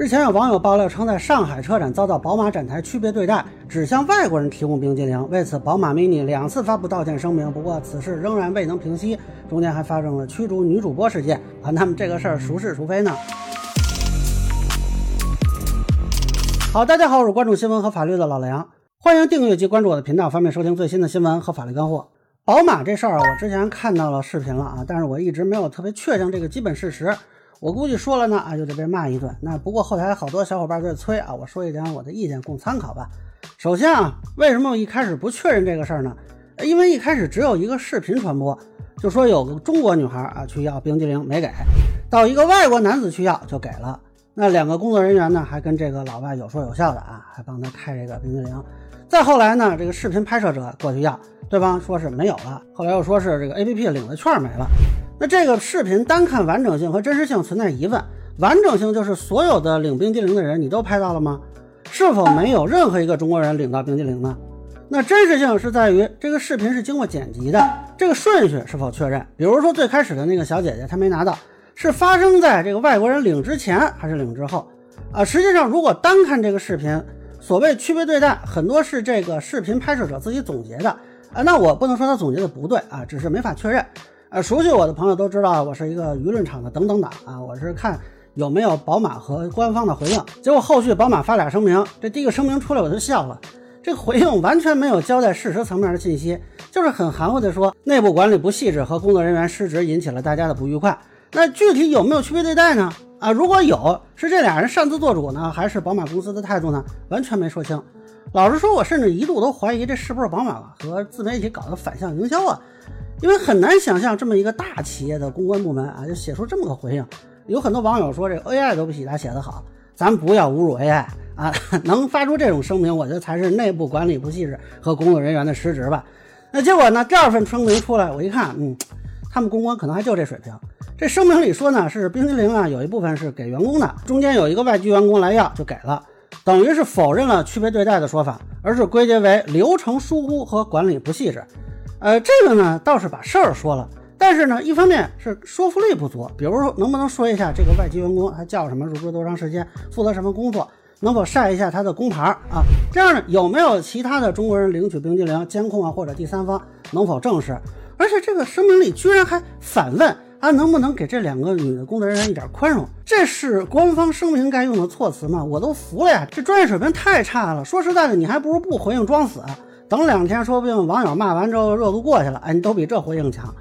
日前有网友爆料称，在上海车展遭到宝马展台区别对待，只向外国人提供冰激凌。为此，宝马 MINI 两次发布道歉声明，不过此事仍然未能平息，中间还发生了驱逐女主播事件啊。那么这个事儿孰是孰非呢？好，大家好，我是关注新闻和法律的老梁，欢迎订阅及关注我的频道，方便收听最新的新闻和法律干货。宝马这事儿啊，我之前看到了视频了啊，但是我一直没有特别确定这个基本事实。我估计说了呢啊，就得被骂一顿。那不过后台好多小伙伴在催啊，我说一点我的意见供参考吧。首先啊，为什么我一开始不确认这个事儿呢？因为一开始只有一个视频传播，就说有个中国女孩啊去要冰激凌没给，到一个外国男子去要就给了。那两个工作人员呢还跟这个老外有说有笑的啊，还帮他开这个冰激凌。再后来呢，这个视频拍摄者过去要，对方说是没有了，后来又说是这个 APP 领的券没了。那这个视频单看完整性和真实性存在疑问。完整性就是所有的领冰激凌的人，你都拍到了吗？是否没有任何一个中国人领到冰激凌呢？那真实性是在于这个视频是经过剪辑的，这个顺序是否确认？比如说最开始的那个小姐姐她没拿到，是发生在这个外国人领之前还是领之后？啊，实际上如果单看这个视频，所谓区别对待，很多是这个视频拍摄者自己总结的啊。那我不能说他总结的不对啊，只是没法确认。呃，熟悉我的朋友都知道，我是一个舆论场的等等党啊。我是看有没有宝马和官方的回应。结果后续宝马发俩声明，这第一个声明出来我就笑了。这个回应完全没有交代事实层面的信息，就是很含糊的说内部管理不细致和工作人员失职引起了大家的不愉快。那具体有没有区别对待呢？啊，如果有，是这俩人擅自做主呢，还是宝马公司的态度呢？完全没说清。老实说，我甚至一度都怀疑这是不是宝马和自媒体搞的反向营销啊。因为很难想象这么一个大企业的公关部门啊，就写出这么个回应。有很多网友说这 AI 都不比他写的好，咱不要侮辱 AI 啊！能发出这种声明，我觉得才是内部管理不细致和工作人员的失职吧。那结果呢？第二份声明出来，我一看，嗯，他们公关可能还就这水平。这声明里说呢，是冰激凌啊，有一部分是给员工的，中间有一个外籍员工来要就给了，等于是否认了区别对待的说法，而是归结为流程疏忽和管理不细致。呃，这个呢倒是把事儿说了，但是呢，一方面是说服力不足。比如说，能不能说一下这个外籍员工他叫什么，入职多长时间，负责什么工作，能否晒一下他的工牌啊？这样呢，有没有其他的中国人领取冰激凌监控啊，或者第三方能否证实？而且这个声明里居然还反问啊，能不能给这两个女的工作人员一点宽容？这是官方声明该用的措辞吗？我都服了呀，这专业水平太差了。说实在的，你还不如不回应装死。啊等两天，说不定网友骂完之后热度过去了，哎，你都比这回应强。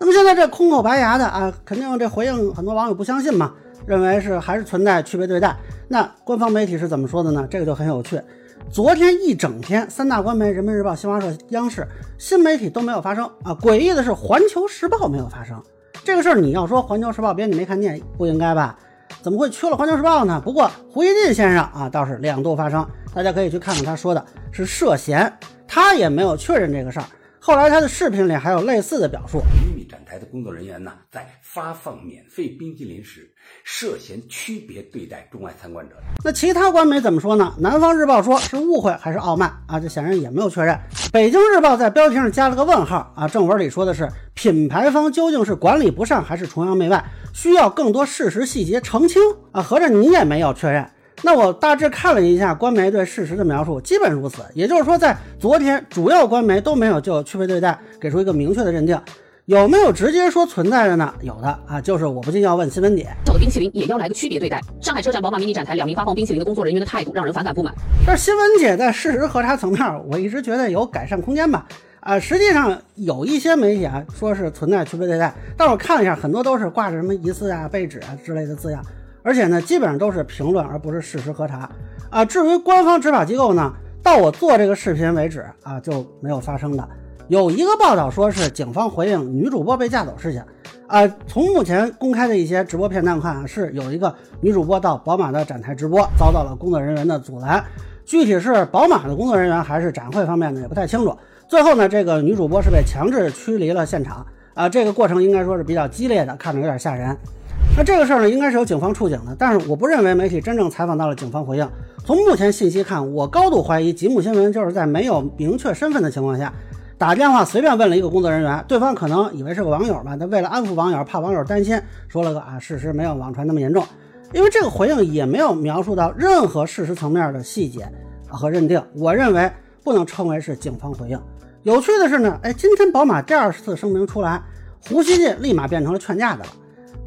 那么现在这空口白牙的啊，肯定这回应很多网友不相信嘛，认为是还是存在区别对待。那官方媒体是怎么说的呢？这个就很有趣。昨天一整天，三大官媒人民日报、新华社、央视新媒体都没有发声啊。诡异的是，环球时报没有发声。这个事儿你要说环球时报编辑没看见，不应该吧？怎么会缺了环球时报呢？不过胡锡进先生啊，倒是两度发声，大家可以去看看他说的是涉嫌。他也没有确认这个事儿。后来他的视频里还有类似的表述。秘密展台的工作人员呢，在发放免费冰激凌时，涉嫌区别对待中外参观者。那其他官媒怎么说呢？南方日报说是误会还是傲慢啊？这显然也没有确认。北京日报在标题上加了个问号啊，正文里说的是品牌方究竟是管理不善还是崇洋媚外，需要更多事实细节澄清啊。合着你也没有确认。那我大致看了一下官媒对事实的描述，基本如此。也就是说，在昨天，主要官媒都没有就区别对待给出一个明确的认定。有没有直接说存在的呢？有的啊，就是我不禁要问新闻点：小的冰淇淋也要来个区别对待？上海车展宝马 MINI 展台两名发放冰淇淋的工作人员的态度让人反感不满。这新闻姐在事实核查层面，我一直觉得有改善空间吧。啊，实际上有一些媒体啊说是存在区别对待，但我看了一下，很多都是挂着什么疑似啊、被指啊之类的字样。而且呢，基本上都是评论，而不是事实核查啊。至于官方执法机构呢，到我做这个视频为止啊，就没有发生的。有一个报道说是警方回应女主播被架走事情啊。从目前公开的一些直播片段看，是有一个女主播到宝马的展台直播，遭到了工作人员的阻拦。具体是宝马的工作人员还是展会方面呢，也不太清楚。最后呢，这个女主播是被强制驱离了现场啊。这个过程应该说是比较激烈的，看着有点吓人。那这个事儿呢，应该是由警方触警的，但是我不认为媒体真正采访到了警方回应。从目前信息看，我高度怀疑吉姆新闻就是在没有明确身份的情况下，打电话随便问了一个工作人员，对方可能以为是个网友吧，他为了安抚网友，怕网友担心，说了个啊，事实没有网传那么严重。因为这个回应也没有描述到任何事实层面的细节和认定，我认为不能称为是警方回应。有趣的是呢，哎，今天宝马第二次声明出来，胡锡进立马变成了劝架的了。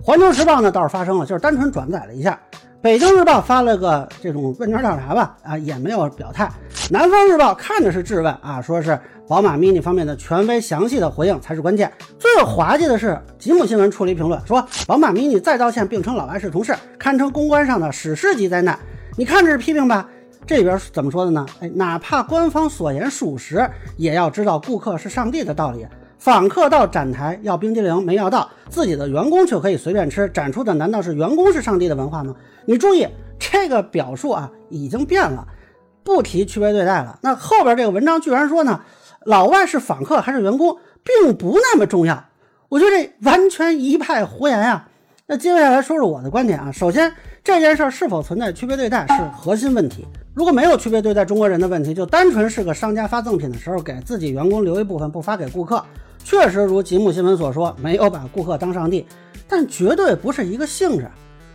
环球时报呢倒是发生了，就是单纯转载了一下。北京日报发了个这种问卷调查吧，啊，也没有表态。南方日报看着是质问啊，说是宝马 mini 方面的权威详细的回应才是关键。最滑稽的是，吉姆新闻出了一评论，说宝马 mini 再道歉，并称老外是同事，堪称公关上的史诗级灾难。你看这是批评吧？这里边怎么说的呢？哎，哪怕官方所言属实，也要知道顾客是上帝的道理。访客到展台要冰激凌没要到，自己的员工却可以随便吃，展出的难道是员工是上帝的文化吗？你注意这个表述啊，已经变了，不提区别对待了。那后边这个文章居然说呢，老外是访客还是员工，并不那么重要。我觉得这完全一派胡言呀。那接下来说说我的观点啊。首先，这件事是否存在区别对待是核心问题。如果没有区别对待中国人的问题，就单纯是个商家发赠品的时候给自己员工留一部分不发给顾客。确实如吉姆新闻所说，没有把顾客当上帝，但绝对不是一个性质。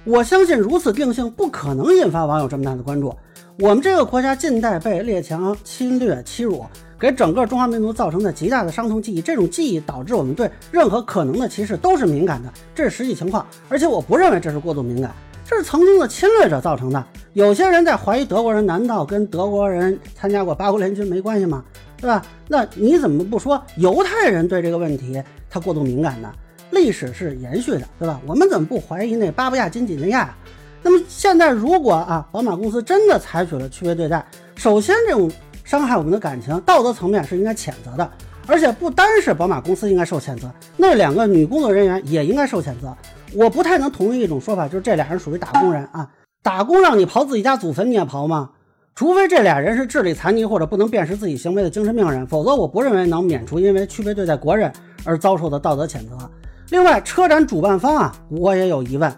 我相信如此定性不可能引发网友这么大的关注。我们这个国家近代被列强侵略欺辱，给整个中华民族造成的极大的伤痛记忆，这种记忆导致我们对任何可能的歧视都是敏感的，这是实际情况。而且我不认为这是过度敏感，这是曾经的侵略者造成的。有些人在怀疑德国人，难道跟德国人参加过八国联军没关系吗？对吧？那你怎么不说犹太人对这个问题他过度敏感呢？历史是延续的，对吧？我们怎么不怀疑那巴布亚金几内亚？那么现在如果啊，宝马公司真的采取了区别对待，首先这种伤害我们的感情，道德层面是应该谴责的，而且不单是宝马公司应该受谴责，那两个女工作人员也应该受谴责。我不太能同意一种说法，就是这俩人属于打工人啊，打工让你刨自己家祖坟你也刨吗？除非这俩人是智力残疾或者不能辨识自己行为的精神病人，否则我不认为能免除因为区别对待国人而遭受的道德谴责。另外，车展主办方啊，我也有疑问：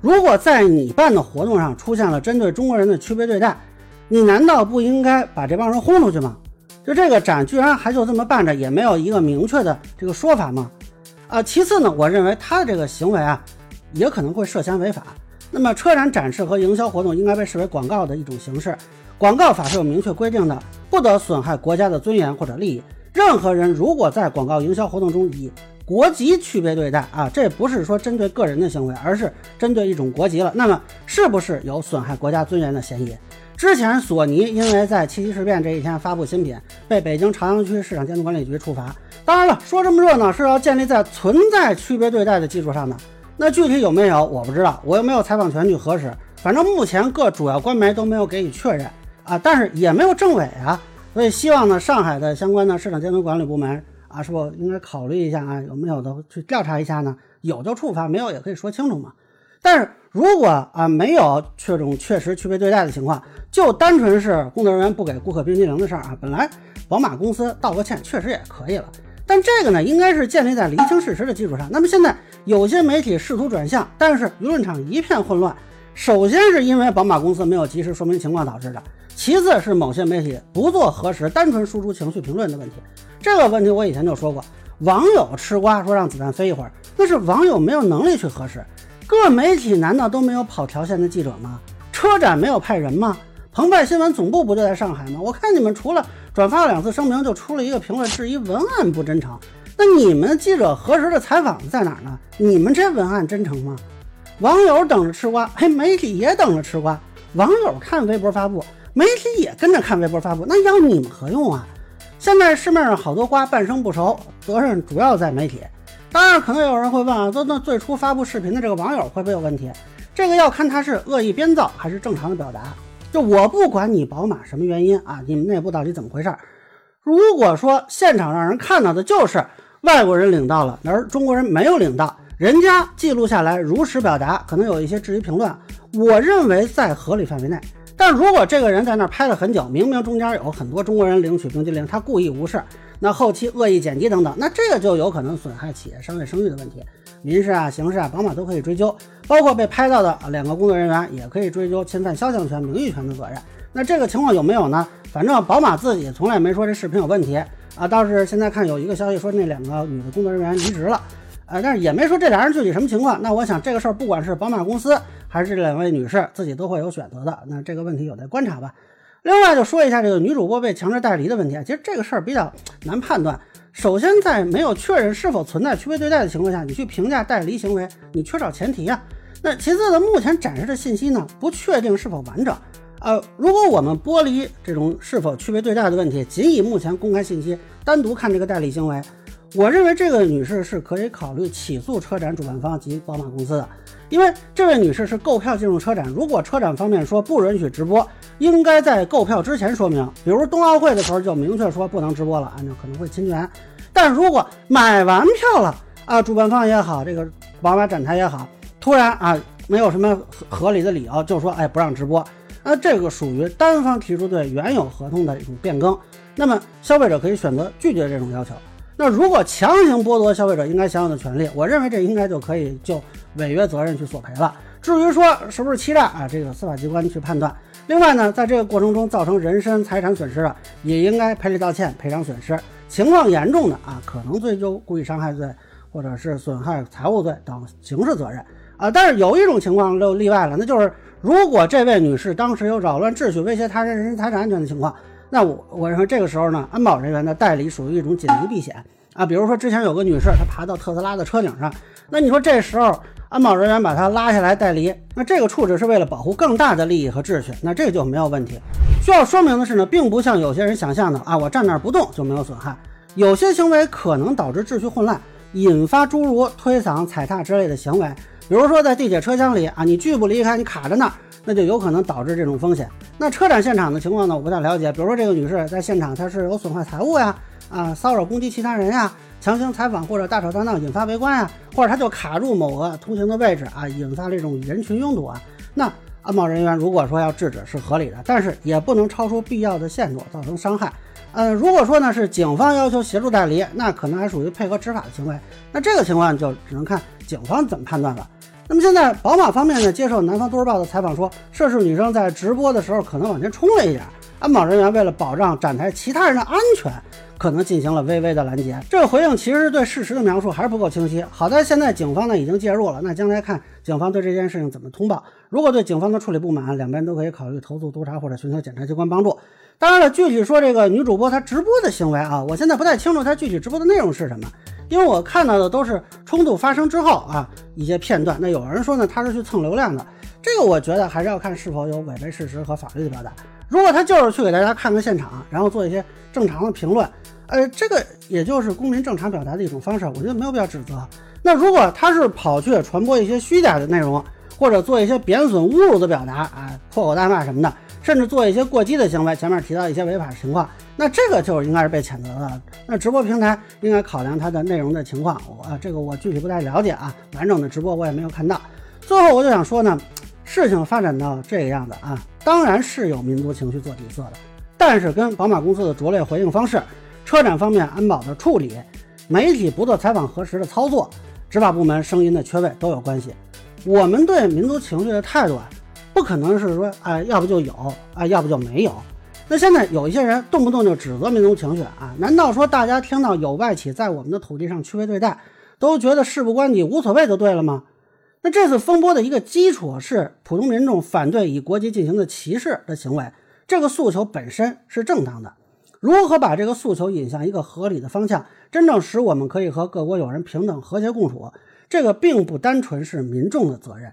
如果在你办的活动上出现了针对中国人的区别对待，你难道不应该把这帮人轰出去吗？就这个展居然还就这么办着，也没有一个明确的这个说法吗？啊，其次呢，我认为他的这个行为啊，也可能会涉嫌违法。那么，车展展示和营销活动应该被视为广告的一种形式。广告法是有明确规定的，不得损害国家的尊严或者利益。任何人如果在广告营销活动中以国籍区别对待啊，这不是说针对个人的行为，而是针对一种国籍了。那么是不是有损害国家尊严的嫌疑？之前索尼因为在七七事变这一天发布新品，被北京朝阳区市场监督管理局处罚。当然了，说这么热闹是要建立在存在区别对待的基础上的。那具体有没有我不知道，我又没有采访权去核实。反正目前各主要官媒都没有给予确认。啊，但是也没有政委啊，所以希望呢，上海的相关的市场监督管理部门啊，是否应该考虑一下啊，有没有的去调查一下呢？有就处罚，没有也可以说清楚嘛。但是如果啊没有这种确实区别对待的情况，就单纯是工作人员不给顾客冰激凌的事儿啊，本来宝马公司道个歉确实也可以了。但这个呢，应该是建立在厘清事实的基础上。那么现在有些媒体试图转向，但是舆论场一片混乱。首先是因为宝马公司没有及时说明情况导致的。其次是某些媒体不做核实，单纯输出情绪评论的问题。这个问题我以前就说过，网友吃瓜说让子弹飞一会儿，那是网友没有能力去核实。各媒体难道都没有跑条线的记者吗？车展没有派人吗？澎湃新闻总部不就在上海吗？我看你们除了转发了两次声明，就出了一个评论质疑文案不真诚。那你们记者核实的采访在哪儿呢？你们这文案真诚吗？网友等着吃瓜，嘿，媒体也等着吃瓜。网友看微博发布。媒体也跟着看微博发布，那要你们何用啊？现在市面上好多瓜半生不熟，责任主要在媒体。当然，可能有人会问啊，那那最初发布视频的这个网友会不会有问题？这个要看他是恶意编造还是正常的表达。就我不管你宝马什么原因啊，你们内部到底怎么回事？如果说现场让人看到的就是外国人领到了，而中国人没有领到，人家记录下来如实表达，可能有一些质疑评论，我认为在合理范围内。但如果这个人在那儿拍了很久，明明中间有很多中国人领取冰激凌，他故意无视，那后期恶意剪辑等等，那这个就有可能损害企业商业声誉的问题，民事啊、刑事啊，宝马都可以追究，包括被拍到的两个工作人员也可以追究侵犯肖像权、名誉权的责任。那这个情况有没有呢？反正宝马自己从来没说这视频有问题啊，倒是现在看有一个消息说那两个女的工作人员离职了，呃，但是也没说这俩人具体什么情况。那我想这个事儿不管是宝马公司。还是这两位女士自己都会有选择的。那这个问题有待观察吧。另外就说一下这个女主播被强制代理的问题啊，其实这个事儿比较难判断。首先，在没有确认是否存在区别对待的情况下，你去评价代理行为，你缺少前提啊。那其次呢，目前展示的信息呢，不确定是否完整。呃，如果我们剥离这种是否区别对待的问题，仅以目前公开信息单独看这个代理行为，我认为这个女士是可以考虑起诉车展主办方及宝马公司的，因为这位女士是购票进入车展，如果车展方面说不允许直播，应该在购票之前说明，比如冬奥会的时候就明确说不能直播了，按照可能会侵权。但如果买完票了啊，主办方也好，这个宝马展台也好，突然啊没有什么合合理的理由，就说哎不让直播，那这个属于单方提出对原有合同的一种变更，那么消费者可以选择拒绝这种要求。那如果强行剥夺消费者应该享有的权利，我认为这应该就可以就违约责任去索赔了。至于说是不是欺诈啊，这个司法机关去判断。另外呢，在这个过程中造成人身财产损失的，也应该赔礼道歉，赔偿损失。情况严重的啊，可能追究故意伤害罪，或者是损害财物罪等刑事责任啊。但是有一种情况就例外了，那就是如果这位女士当时有扰乱秩序、威胁他人人身财产安全的情况，那我我认为这个时候呢，安保人员的代理属于一种紧急避险啊。比如说之前有个女士，她爬到特斯拉的车顶上，那你说这时候安保人员把她拉下来代理，那这个处置是为了保护更大的利益和秩序，那这个就没有问题。需要说明的是呢，并不像有些人想象的啊，我站那儿不动就没有损害。有些行为可能导致秩序混乱，引发诸如推搡、踩踏之类的行为。比如说在地铁车厢里啊，你拒不离开，你卡着那儿，那就有可能导致这种风险。那车展现场的情况呢，我不太了解。比如说这个女士在现场，她是有损坏财物呀，啊，骚扰攻击其他人呀，强行采访或者大吵大闹引发围观呀，或者她就卡住某个通行的位置啊，引发这种人群拥堵啊，那。安保人员如果说要制止是合理的，但是也不能超出必要的限度造成伤害。呃，如果说呢是警方要求协助代理，那可能还属于配合执法的行为。那这个情况就只能看警方怎么判断了。那么现在宝马方面呢接受南方都市报的采访说，涉事女生在直播的时候可能往前冲了一点，安保人员为了保障展台其他人的安全。可能进行了微微的拦截，这个回应其实对事实的描述还是不够清晰。好在现在警方呢已经介入了，那将来看警方对这件事情怎么通报。如果对警方的处理不满，两边都可以考虑投诉督查或者寻求检察机关帮助。当然了，具体说这个女主播她直播的行为啊，我现在不太清楚她具体直播的内容是什么，因为我看到的都是冲突发生之后啊一些片段。那有人说呢，她是去蹭流量的，这个我觉得还是要看是否有违背事实和法律的表达。如果他就是去给大家看个现场，然后做一些正常的评论。呃，这个也就是公民正常表达的一种方式，我觉得没有必要指责。那如果他是跑去传播一些虚假的内容，或者做一些贬损、侮辱的表达啊，破口大骂什么的，甚至做一些过激的行为，前面提到一些违法情况，那这个就是应该是被谴责的。那直播平台应该考量它的内容的情况，我这个我具体不太了解啊，完整的直播我也没有看到。最后我就想说呢，事情发展到这个样子啊，当然是有民族情绪做底色的，但是跟宝马公司的拙劣回应方式。车展方面安保的处理，媒体不做采访核实的操作，执法部门声音的缺位都有关系。我们对民族情绪的态度啊，不可能是说哎，要不就有哎，要不就没有。那现在有一些人动不动就指责民族情绪啊，难道说大家听到有外企在我们的土地上区别对待，都觉得事不关己无所谓就对了吗？那这次风波的一个基础是普通民众反对以国籍进行的歧视的行为，这个诉求本身是正当的。如何把这个诉求引向一个合理的方向，真正使我们可以和各国友人平等和谐共处？这个并不单纯是民众的责任，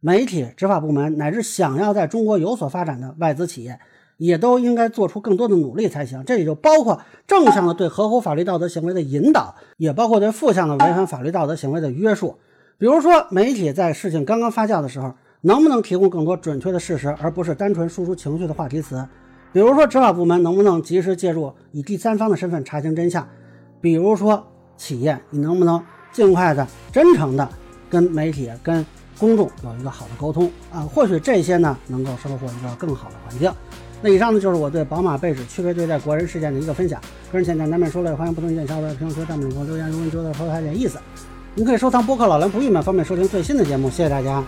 媒体、执法部门乃至想要在中国有所发展的外资企业，也都应该做出更多的努力才行。这也就包括正向的对合乎法律道德行为的引导，也包括对负向的违反法律道德行为的约束。比如说，媒体在事情刚刚发酵的时候，能不能提供更多准确的事实，而不是单纯输出情绪的话题词？比如说，执法部门能不能及时介入，以第三方的身份查清真相？比如说，企业你能不能尽快的、真诚的跟媒体、跟公众有一个好的沟通啊？或许这些呢，能够收获一个更好的环境。那以上呢，就是我对宝马被指区别对待国人事件的一个分享。个人见难免说了，欢迎不同意见小伙伴评论区、弹幕里给我留言。如果你觉得说的还有点意思，您可以收藏播客老梁不郁闷，方便收听最新的节目。谢谢大家。